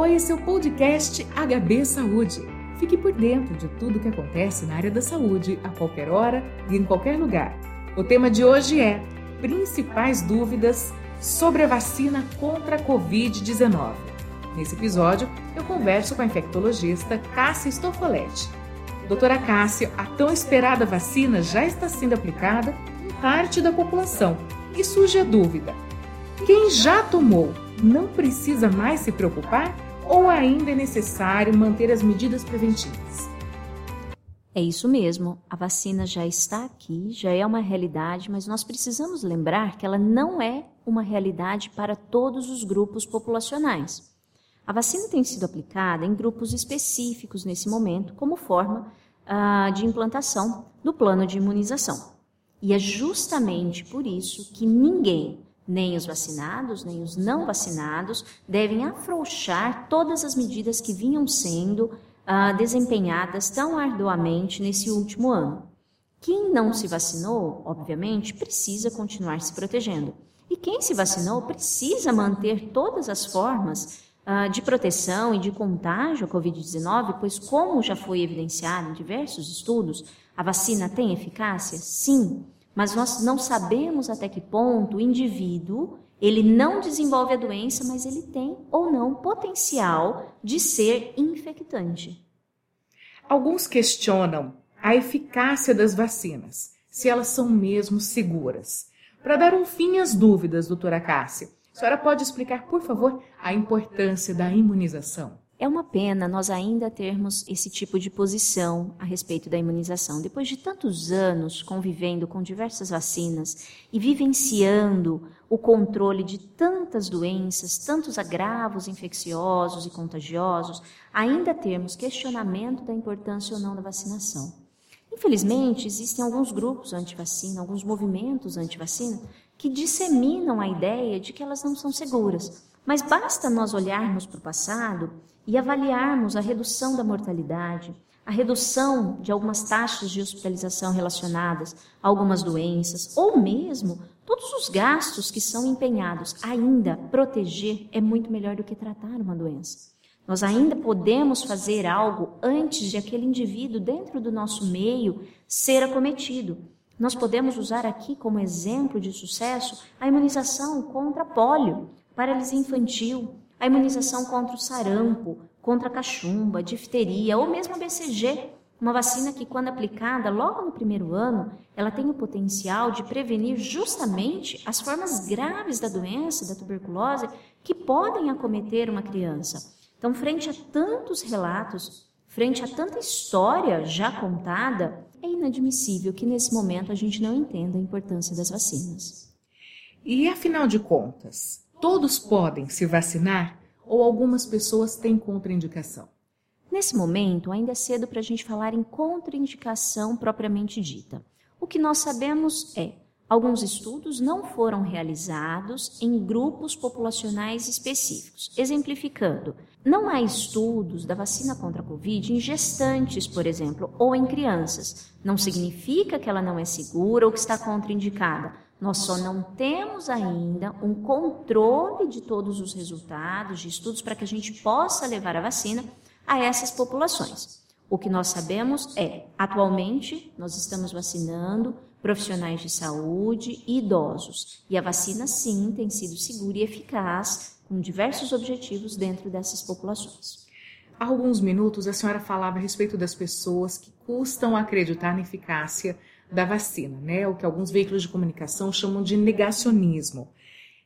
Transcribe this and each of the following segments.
Oi, esse é o podcast HB Saúde. Fique por dentro de tudo que acontece na área da saúde, a qualquer hora e em qualquer lugar. O tema de hoje é Principais dúvidas sobre a vacina contra a Covid-19. Nesse episódio, eu converso com a infectologista Cássia Stoffoletti. Doutora Cássia, a tão esperada vacina já está sendo aplicada em parte da população e surge a dúvida: quem já tomou não precisa mais se preocupar ou ainda é necessário manter as medidas preventivas? É isso mesmo, a vacina já está aqui, já é uma realidade, mas nós precisamos lembrar que ela não é uma realidade para todos os grupos populacionais. A vacina tem sido aplicada em grupos específicos nesse momento, como forma ah, de implantação do plano de imunização. E é justamente por isso que ninguém, nem os vacinados, nem os não vacinados, devem afrouxar todas as medidas que vinham sendo ah, desempenhadas tão arduamente nesse último ano. Quem não se vacinou, obviamente, precisa continuar se protegendo. E quem se vacinou precisa manter todas as formas uh, de proteção e de contágio à Covid-19, pois, como já foi evidenciado em diversos estudos, a vacina tem eficácia? Sim, mas nós não sabemos até que ponto o indivíduo ele não desenvolve a doença, mas ele tem ou não potencial de ser infectante. Alguns questionam a eficácia das vacinas, se elas são mesmo seguras. Para dar um fim às dúvidas, doutora Cássia, a senhora pode explicar, por favor, a importância da imunização? É uma pena nós ainda termos esse tipo de posição a respeito da imunização. Depois de tantos anos convivendo com diversas vacinas e vivenciando o controle de tantas doenças, tantos agravos infecciosos e contagiosos, ainda temos questionamento da importância ou não da vacinação. Infelizmente, existem alguns grupos anti-vacina, alguns movimentos anti-vacina, que disseminam a ideia de que elas não são seguras. Mas basta nós olharmos para o passado e avaliarmos a redução da mortalidade, a redução de algumas taxas de hospitalização relacionadas a algumas doenças, ou mesmo todos os gastos que são empenhados. Ainda proteger é muito melhor do que tratar uma doença. Nós ainda podemos fazer algo antes de aquele indivíduo dentro do nosso meio ser acometido. Nós podemos usar aqui como exemplo de sucesso a imunização contra polio, paralisia infantil, a imunização contra o sarampo, contra a cachumba, difteria ou mesmo a BCG, uma vacina que, quando aplicada logo no primeiro ano, ela tem o potencial de prevenir justamente as formas graves da doença, da tuberculose, que podem acometer uma criança. Então, frente a tantos relatos, frente a tanta história já contada, é inadmissível que nesse momento a gente não entenda a importância das vacinas. E afinal de contas, Todos podem se vacinar ou algumas pessoas têm contraindicação? Nesse momento, ainda é cedo para a gente falar em contraindicação propriamente dita. O que nós sabemos é alguns estudos não foram realizados em grupos populacionais específicos. Exemplificando, não há estudos da vacina contra a Covid em gestantes, por exemplo, ou em crianças. Não significa que ela não é segura ou que está contraindicada nós só não temos ainda um controle de todos os resultados de estudos para que a gente possa levar a vacina a essas populações. O que nós sabemos é, atualmente, nós estamos vacinando profissionais de saúde e idosos. E a vacina, sim, tem sido segura e eficaz, com diversos objetivos dentro dessas populações. Há alguns minutos a senhora falava a respeito das pessoas que custam acreditar na eficácia da vacina, né? O que alguns veículos de comunicação chamam de negacionismo.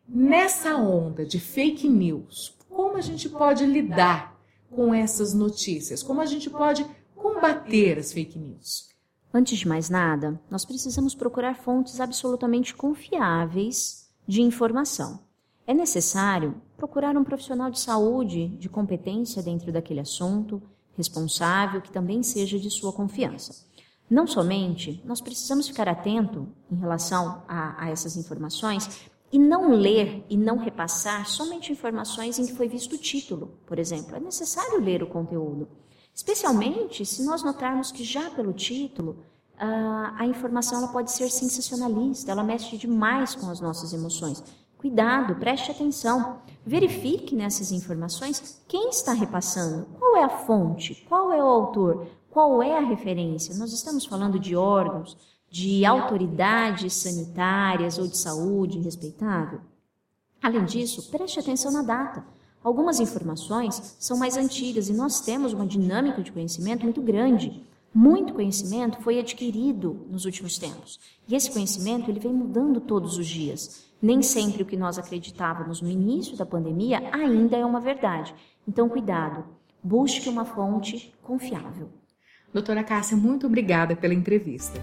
Nessa onda de fake news, como a gente pode lidar com essas notícias? Como a gente pode combater as fake news? Antes de mais nada, nós precisamos procurar fontes absolutamente confiáveis de informação. É necessário procurar um profissional de saúde de competência dentro daquele assunto, responsável, que também seja de sua confiança. Não somente, nós precisamos ficar atento em relação a, a essas informações e não ler e não repassar somente informações em que foi visto o título, por exemplo. É necessário ler o conteúdo, especialmente se nós notarmos que já pelo título a, a informação ela pode ser sensacionalista, ela mexe demais com as nossas emoções. Cuidado, preste atenção. Verifique nessas informações quem está repassando, qual é a fonte, qual é o autor, qual é a referência. Nós estamos falando de órgãos, de autoridades sanitárias ou de saúde respeitável. Além disso, preste atenção na data. Algumas informações são mais antigas e nós temos uma dinâmica de conhecimento muito grande. Muito conhecimento foi adquirido nos últimos tempos. E esse conhecimento ele vem mudando todos os dias. Nem sempre o que nós acreditávamos no início da pandemia ainda é uma verdade. Então, cuidado. Busque uma fonte confiável. Doutora Cássia, muito obrigada pela entrevista.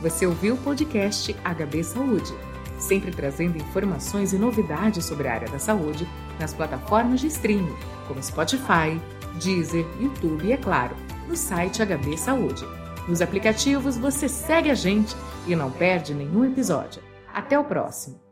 Você ouviu o podcast HB Saúde, sempre trazendo informações e novidades sobre a área da saúde nas plataformas de streaming, como Spotify, Deezer, YouTube e, é claro, no site HB Saúde. Nos aplicativos você segue a gente e não perde nenhum episódio. Até o próximo!